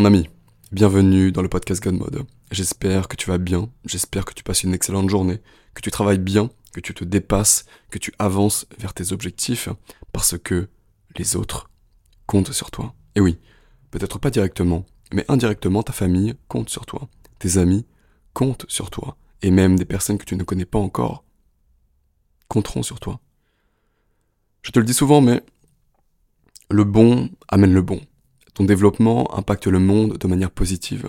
Mon ami, bienvenue dans le podcast God Mode. J'espère que tu vas bien, j'espère que tu passes une excellente journée, que tu travailles bien, que tu te dépasses, que tu avances vers tes objectifs, parce que les autres comptent sur toi. Et oui, peut-être pas directement, mais indirectement ta famille compte sur toi, tes amis comptent sur toi, et même des personnes que tu ne connais pas encore compteront sur toi. Je te le dis souvent, mais le bon amène le bon. Ton développement impacte le monde de manière positive.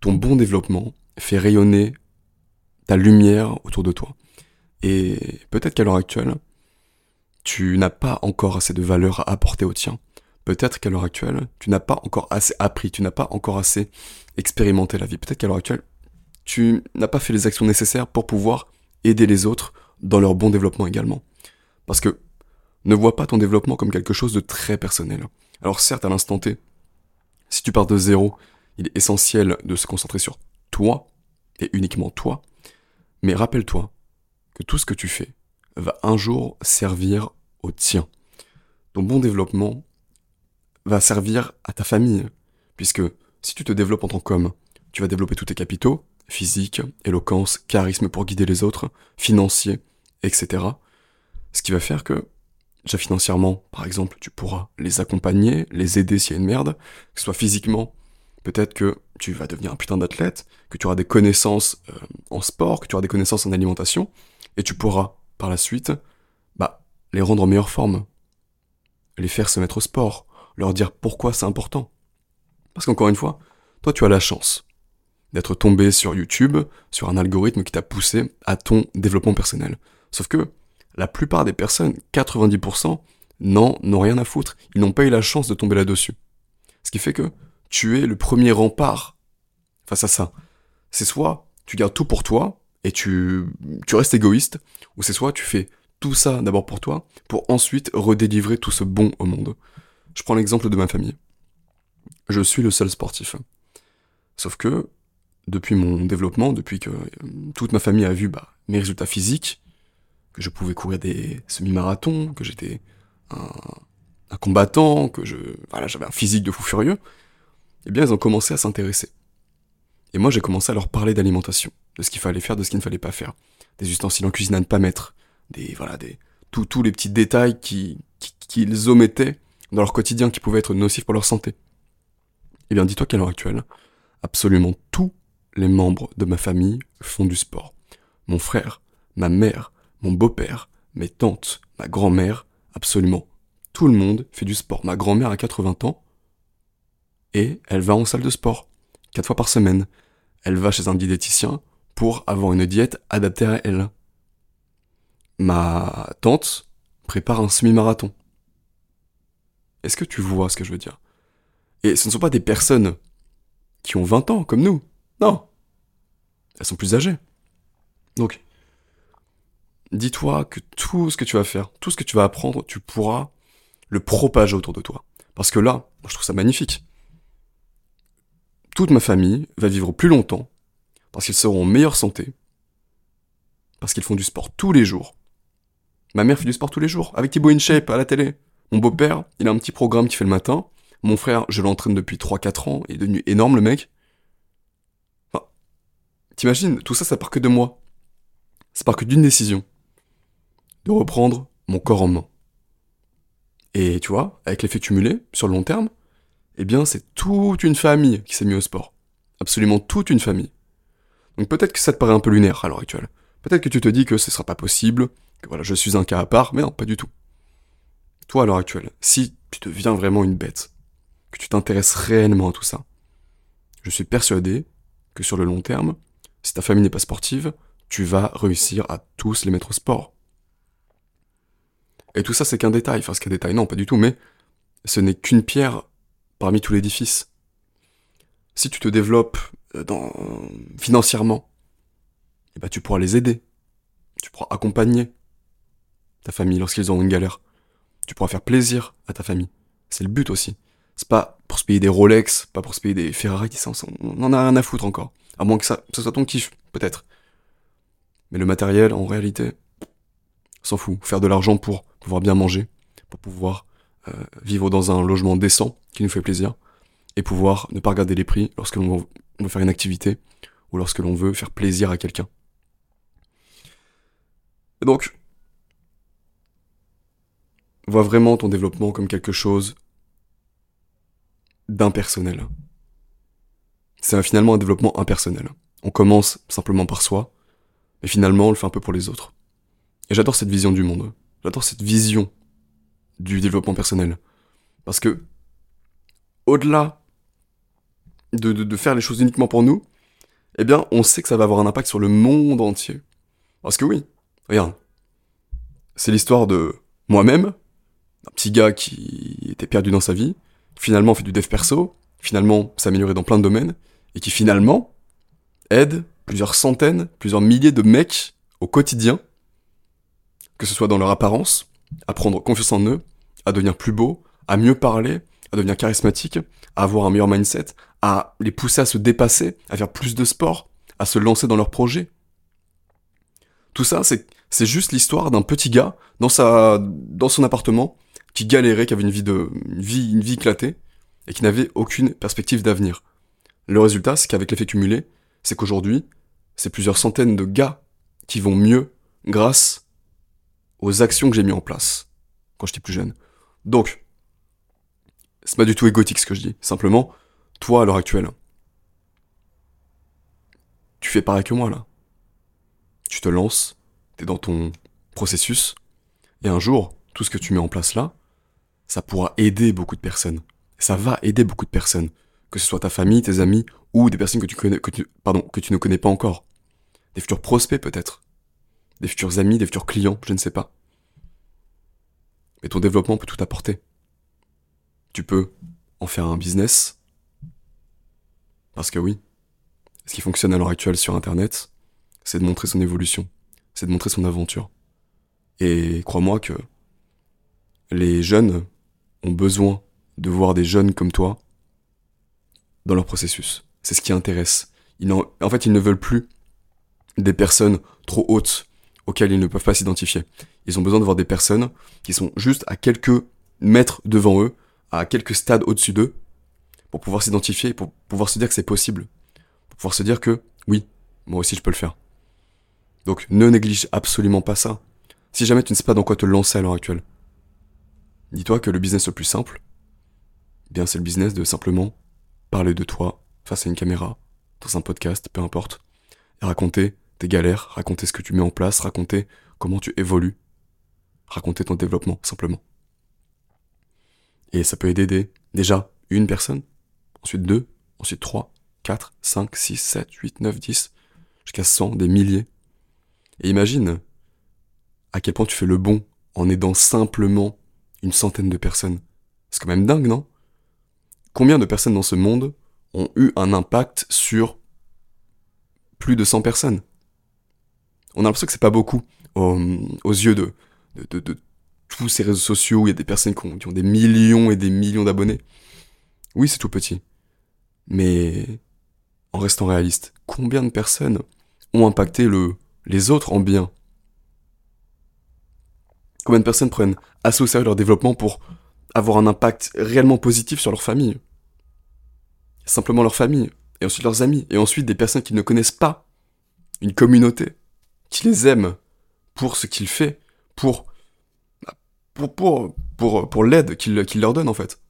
Ton bon développement fait rayonner ta lumière autour de toi. Et peut-être qu'à l'heure actuelle, tu n'as pas encore assez de valeur à apporter au tien. Peut-être qu'à l'heure actuelle, tu n'as pas encore assez appris, tu n'as pas encore assez expérimenté la vie. Peut-être qu'à l'heure actuelle, tu n'as pas fait les actions nécessaires pour pouvoir aider les autres dans leur bon développement également. Parce que ne vois pas ton développement comme quelque chose de très personnel. Alors certes, à l'instant T, si tu pars de zéro, il est essentiel de se concentrer sur toi, et uniquement toi, mais rappelle-toi que tout ce que tu fais va un jour servir au tien. Ton bon développement va servir à ta famille, puisque si tu te développes en tant qu'homme, tu vas développer tous tes capitaux, physique, éloquence, charisme pour guider les autres, financier, etc. Ce qui va faire que Financièrement, par exemple, tu pourras les accompagner, les aider s'il y a une merde, que ce soit physiquement, peut-être que tu vas devenir un putain d'athlète, que tu auras des connaissances euh, en sport, que tu auras des connaissances en alimentation, et tu pourras, par la suite, bah, les rendre en meilleure forme, les faire se mettre au sport, leur dire pourquoi c'est important. Parce qu'encore une fois, toi tu as la chance d'être tombé sur YouTube, sur un algorithme qui t'a poussé à ton développement personnel. Sauf que la plupart des personnes, 90%, n'en ont rien à foutre. Ils n'ont pas eu la chance de tomber là-dessus. Ce qui fait que tu es le premier rempart face à ça. C'est soit tu gardes tout pour toi et tu, tu restes égoïste, ou c'est soit tu fais tout ça d'abord pour toi, pour ensuite redélivrer tout ce bon au monde. Je prends l'exemple de ma famille. Je suis le seul sportif. Sauf que, depuis mon développement, depuis que euh, toute ma famille a vu bah, mes résultats physiques, que je pouvais courir des semi-marathons, que j'étais un, combattant, que je, voilà, j'avais un physique de fou furieux, eh bien, ils ont commencé à s'intéresser. Et moi, j'ai commencé à leur parler d'alimentation, de ce qu'il fallait faire, de ce qu'il ne fallait pas faire, des ustensiles en cuisine à ne pas mettre, des, voilà, des, tous les petits détails qui, qu'ils omettaient dans leur quotidien qui pouvaient être nocifs pour leur santé. Eh bien, dis-toi qu'à l'heure actuelle, absolument tous les membres de ma famille font du sport. Mon frère, ma mère, mon beau-père, mes tantes, ma grand-mère, absolument tout le monde fait du sport. Ma grand-mère a 80 ans et elle va en salle de sport, quatre fois par semaine. Elle va chez un diététicien pour avoir une diète adaptée à elle. Ma tante prépare un semi-marathon. Est-ce que tu vois ce que je veux dire? Et ce ne sont pas des personnes qui ont 20 ans comme nous. Non. Elles sont plus âgées. Donc, dis-toi que tout ce que tu vas faire, tout ce que tu vas apprendre, tu pourras le propager autour de toi. Parce que là, je trouve ça magnifique. Toute ma famille va vivre plus longtemps, parce qu'ils seront en meilleure santé, parce qu'ils font du sport tous les jours. Ma mère fait du sport tous les jours, avec Thibaut InShape à la télé. Mon beau-père, il a un petit programme qui fait le matin. Mon frère, je l'entraîne depuis 3-4 ans, il est devenu énorme le mec. T'imagines, tout ça, ça part que de moi. Ça part que d'une décision de reprendre mon corps en main. Et tu vois, avec l'effet cumulé, sur le long terme, eh bien c'est toute une famille qui s'est mise au sport. Absolument toute une famille. Donc peut-être que ça te paraît un peu lunaire à l'heure actuelle. Peut-être que tu te dis que ce sera pas possible, que voilà, je suis un cas à part, mais non, pas du tout. Toi à l'heure actuelle, si tu deviens vraiment une bête, que tu t'intéresses réellement à tout ça, je suis persuadé que sur le long terme, si ta famille n'est pas sportive, tu vas réussir à tous les mettre au sport. Et tout ça, c'est qu'un détail. Enfin, c'est qu'un détail, non, pas du tout, mais ce n'est qu'une pierre parmi tout l'édifice. Si tu te développes euh, dans... financièrement, eh ben, tu pourras les aider. Tu pourras accompagner ta famille lorsqu'ils ont une galère. Tu pourras faire plaisir à ta famille. C'est le but aussi. C'est pas pour se payer des Rolex, pas pour se payer des Ferrari, on en a rien à foutre encore. À moins que ça, ça soit ton kiff, peut-être. Mais le matériel, en réalité, s'en fout. Faire de l'argent pour pouvoir bien manger, pour pouvoir euh, vivre dans un logement décent qui nous fait plaisir, et pouvoir ne pas regarder les prix lorsque l'on veut faire une activité ou lorsque l'on veut faire plaisir à quelqu'un. Donc, vois vraiment ton développement comme quelque chose d'impersonnel. C'est finalement un développement impersonnel. On commence simplement par soi, mais finalement on le fait un peu pour les autres. Et j'adore cette vision du monde. J'adore cette vision du développement personnel. Parce que, au-delà de, faire les choses uniquement pour nous, eh bien, on sait que ça va avoir un impact sur le monde entier. Parce que oui, regarde, c'est l'histoire de moi-même, un petit gars qui était perdu dans sa vie, finalement fait du dev perso, finalement s'améliorer dans plein de domaines, et qui finalement aide plusieurs centaines, plusieurs milliers de mecs au quotidien, que ce soit dans leur apparence, à prendre confiance en eux, à devenir plus beau, à mieux parler, à devenir charismatique, à avoir un meilleur mindset, à les pousser à se dépasser, à faire plus de sport, à se lancer dans leurs projets. Tout ça, c'est, juste l'histoire d'un petit gars dans sa, dans son appartement, qui galérait, qui avait une vie de, vie, une vie éclatée, et qui n'avait aucune perspective d'avenir. Le résultat, c'est qu'avec l'effet cumulé, c'est qu'aujourd'hui, c'est plusieurs centaines de gars qui vont mieux grâce aux actions que j'ai mis en place quand j'étais plus jeune. Donc, c'est pas du tout égotique ce que je dis. Simplement, toi, à l'heure actuelle, tu fais pareil que moi, là. Tu te lances, t'es dans ton processus, et un jour, tout ce que tu mets en place là, ça pourra aider beaucoup de personnes. Ça va aider beaucoup de personnes. Que ce soit ta famille, tes amis, ou des personnes que tu connais, que tu, pardon, que tu ne connais pas encore. Des futurs prospects peut-être. Des futurs amis, des futurs clients, je ne sais pas. Mais ton développement peut tout apporter. Tu peux en faire un business. Parce que oui, ce qui fonctionne à l'heure actuelle sur Internet, c'est de montrer son évolution, c'est de montrer son aventure. Et crois-moi que les jeunes ont besoin de voir des jeunes comme toi dans leur processus. C'est ce qui intéresse. en fait, ils ne veulent plus des personnes trop hautes auxquelles ils ne peuvent pas s'identifier. Ils ont besoin de voir des personnes qui sont juste à quelques mètres devant eux, à quelques stades au-dessus d'eux, pour pouvoir s'identifier, pour pouvoir se dire que c'est possible. Pour pouvoir se dire que, oui, moi aussi je peux le faire. Donc ne néglige absolument pas ça. Si jamais tu ne sais pas dans quoi te lancer à l'heure actuelle, dis-toi que le business le plus simple, eh bien c'est le business de simplement parler de toi face à une caméra, dans un podcast, peu importe, et raconter tes galères, raconter ce que tu mets en place, raconter comment tu évolues, raconter ton développement, simplement. Et ça peut aider déjà une personne, ensuite deux, ensuite trois, quatre, cinq, six, sept, huit, neuf, dix, jusqu'à cent, des milliers. Et imagine à quel point tu fais le bon en aidant simplement une centaine de personnes. C'est quand même dingue, non? Combien de personnes dans ce monde ont eu un impact sur plus de 100 personnes? On a l'impression que c'est pas beaucoup aux, yeux de, tous ces réseaux sociaux où il y a des personnes qui ont, des millions et des millions d'abonnés. Oui, c'est tout petit. Mais en restant réaliste, combien de personnes ont impacté le, les autres en bien? Combien de personnes prennent assez au sérieux leur développement pour avoir un impact réellement positif sur leur famille? Simplement leur famille, et ensuite leurs amis, et ensuite des personnes qu'ils ne connaissent pas. Une communauté qui les aime pour ce qu'il fait, pour pour, pour, pour, pour l'aide qu'il leur donne en fait.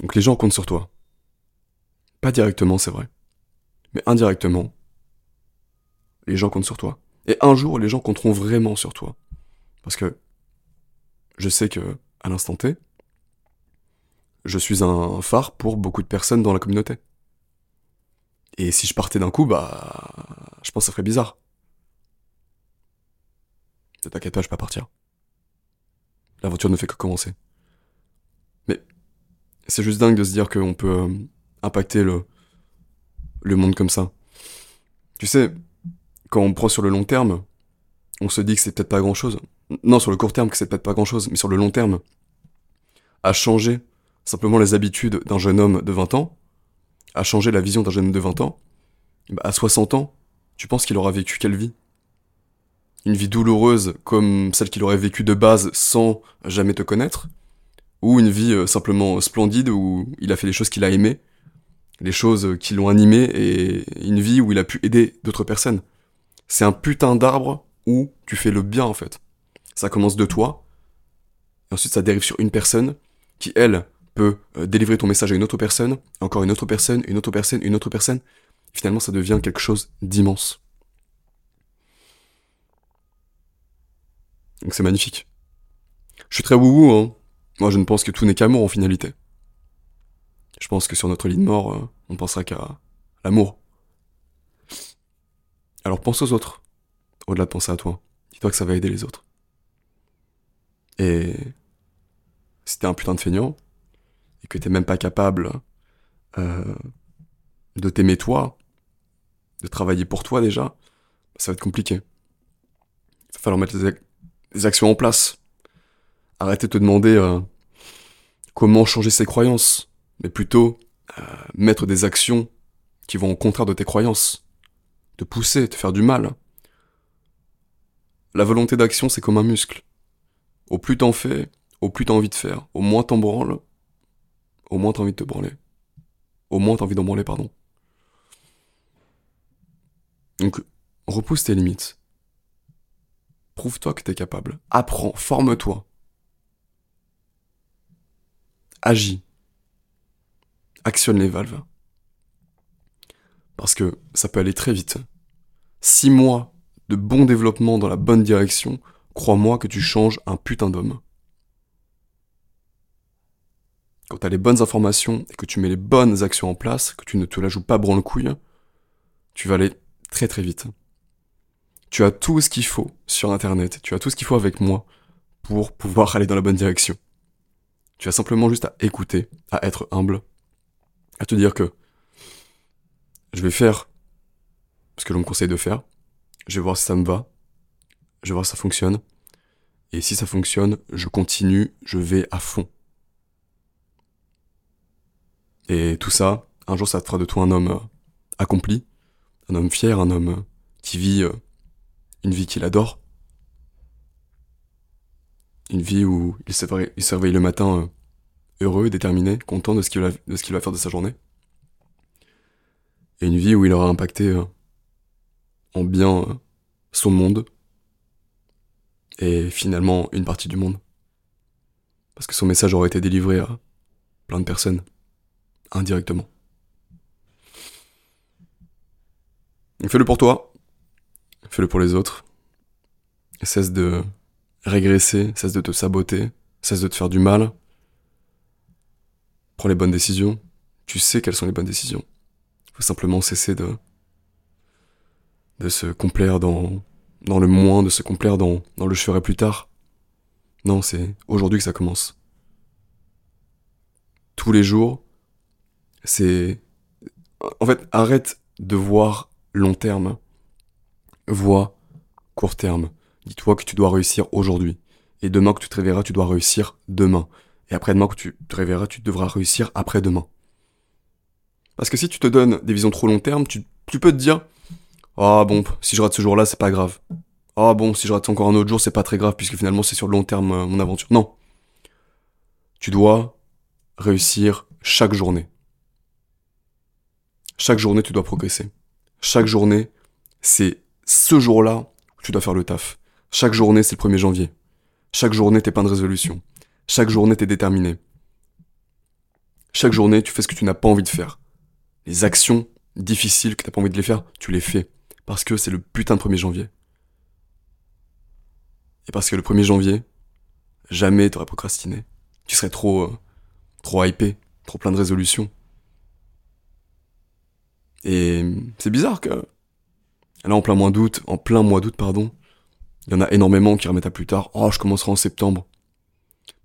Donc les gens comptent sur toi. Pas directement, c'est vrai. Mais indirectement, les gens comptent sur toi. Et un jour, les gens compteront vraiment sur toi. Parce que je sais que, à l'instant T, je suis un phare pour beaucoup de personnes dans la communauté. Et si je partais d'un coup, bah, je pense que ça ferait bizarre. Ne t'inquiète pas, je vais pas partir. L'aventure ne fait que commencer. Mais c'est juste dingue de se dire qu'on peut euh, impacter le, le monde comme ça. Tu sais, quand on prend sur le long terme, on se dit que c'est peut-être pas grand-chose. Non, sur le court terme, que c'est peut-être pas grand-chose, mais sur le long terme, à changer simplement les habitudes d'un jeune homme de 20 ans, à changer la vision d'un jeune homme de 20 ans, bah, à 60 ans, tu penses qu'il aura vécu quelle vie? Une vie douloureuse comme celle qu'il aurait vécue de base sans jamais te connaître, ou une vie euh, simplement splendide où il a fait des choses qu'il a aimées, des choses qui l'ont animé et une vie où il a pu aider d'autres personnes? C'est un putain d'arbre où tu fais le bien en fait. Ça commence de toi, et ensuite ça dérive sur une personne qui, elle, euh, délivrer ton message à une autre personne, encore une autre personne, une autre personne, une autre personne. Finalement, ça devient quelque chose d'immense. Donc c'est magnifique. Je suis très wouhou, hein. Moi, je ne pense que tout n'est qu'amour en finalité. Je pense que sur notre lit de mort, euh, on pensera qu'à l'amour. Alors pense aux autres, au-delà de penser à toi. Dis-toi que ça va aider les autres. Et si t'es un putain de feignant, que t'es même pas capable euh, de t'aimer toi, de travailler pour toi déjà, ça va être compliqué. Il va falloir mettre des, actions en place. Arrêtez de te demander euh, comment changer ses croyances, mais plutôt euh, mettre des actions qui vont au contraire de tes croyances, te pousser, te faire du mal. La volonté d'action, c'est comme un muscle. Au plus t'en fais, au plus t'as envie de faire. Au moins t'en branles, au moins t'as envie de te branler. Au moins t'as envie d'en branler, pardon. Donc, repousse tes limites. Prouve-toi que t'es capable. Apprends, forme-toi. Agis. Actionne les valves. Parce que ça peut aller très vite. Six mois de bon développement dans la bonne direction crois-moi que tu changes un putain d'homme. Quand tu as les bonnes informations et que tu mets les bonnes actions en place, que tu ne te la joues pas branle couille, tu vas aller très très vite. Tu as tout ce qu'il faut sur internet, tu as tout ce qu'il faut avec moi pour pouvoir aller dans la bonne direction. Tu as simplement juste à écouter, à être humble, à te dire que je vais faire ce que l'on me conseille de faire, je vais voir si ça me va, je vais voir si ça fonctionne. Et si ça fonctionne, je continue, je vais à fond. Et tout ça, un jour ça te fera de toi un homme euh, accompli, un homme fier, un homme euh, qui vit euh, une vie qu'il adore. Une vie où il se, réveille le matin heureux, déterminé, content de ce qu'il va, va faire de sa journée. Et une vie où il aura impacté en bien son monde, et finalement une partie du monde. Parce que son message aurait été délivré à plein de personnes, indirectement. Fais-le pour toi, fais-le pour les autres. Cesse de régresser, cesse de te saboter, cesse de te faire du mal. Prends les bonnes décisions. Tu sais quelles sont les bonnes décisions. Il faut simplement cesser de, de se complaire dans dans le moins, de se complaire dans, dans le je ferai plus tard. Non, c'est aujourd'hui que ça commence. Tous les jours, c'est... En fait, arrête de voir long terme. Vois court terme. Dis-toi que tu dois réussir aujourd'hui. Et demain que tu te réveilleras, tu dois réussir demain. Et après-demain que tu te réveilleras, tu devras réussir après-demain. Parce que si tu te donnes des visions trop long terme, tu, peux te dire, ah bon, si je rate ce jour-là, c'est pas grave. Ah bon, si je rate encore un autre jour, c'est pas très grave puisque finalement c'est sur le long terme euh, mon aventure. Non. Tu dois réussir chaque journée. Chaque journée, tu dois progresser. Chaque journée, c'est ce jour-là que tu dois faire le taf. Chaque journée, c'est le 1er janvier. Chaque journée, t'es plein de résolutions. Chaque journée, t'es déterminé. Chaque journée, tu fais ce que tu n'as pas envie de faire. Les actions difficiles que t'as pas envie de les faire, tu les fais. Parce que c'est le putain de 1er janvier. Et parce que le 1er janvier, jamais t'aurais procrastiné. Tu serais trop, euh, trop hypé, trop plein de résolutions. Et c'est bizarre que, là, en plein mois d'août, en plein mois d'août, pardon, il y en a énormément qui remettent à plus tard. Oh, je commencerai en septembre.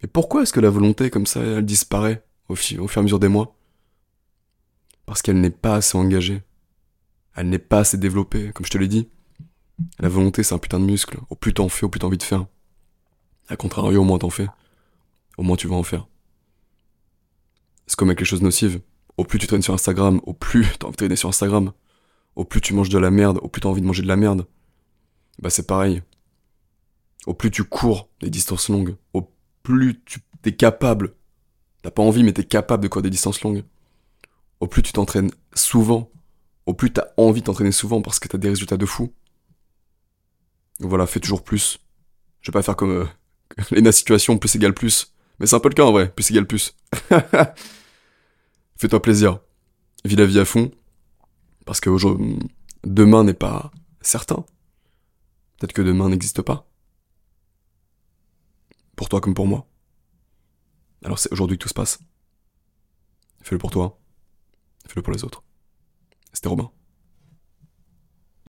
Mais pourquoi est-ce que la volonté, comme ça, elle disparaît au, fur et à mesure des mois? Parce qu'elle n'est pas assez engagée elle n'est pas assez développée, comme je te l'ai dit. La volonté, c'est un putain de muscle. Au plus t'en fais, au plus t'as envie de faire. A contrario, au moins t'en fais. Au moins tu vas en faire. C'est comme avec les choses nocives. Au plus tu traînes sur Instagram, au plus t'as envie de traîner sur Instagram. Au plus tu manges de la merde, au plus t'as envie de manger de la merde. Bah c'est pareil. Au plus tu cours des distances longues, au plus tu es capable T'as pas envie, mais t'es capable de courir des distances longues. Au plus tu t'entraînes souvent, au plus t'as envie de t'entraîner souvent parce que t'as des résultats de fou. Voilà, fais toujours plus. Je vais pas faire comme euh, Lena Situation, plus égale plus. Mais c'est un peu le cas en vrai, plus égale plus. Fais-toi plaisir. Vis la vie à fond. Parce que demain n'est pas certain. Peut-être que demain n'existe pas. Pour toi comme pour moi. Alors c'est aujourd'hui que tout se passe. Fais-le pour toi. Fais-le pour les autres. C'était Robin.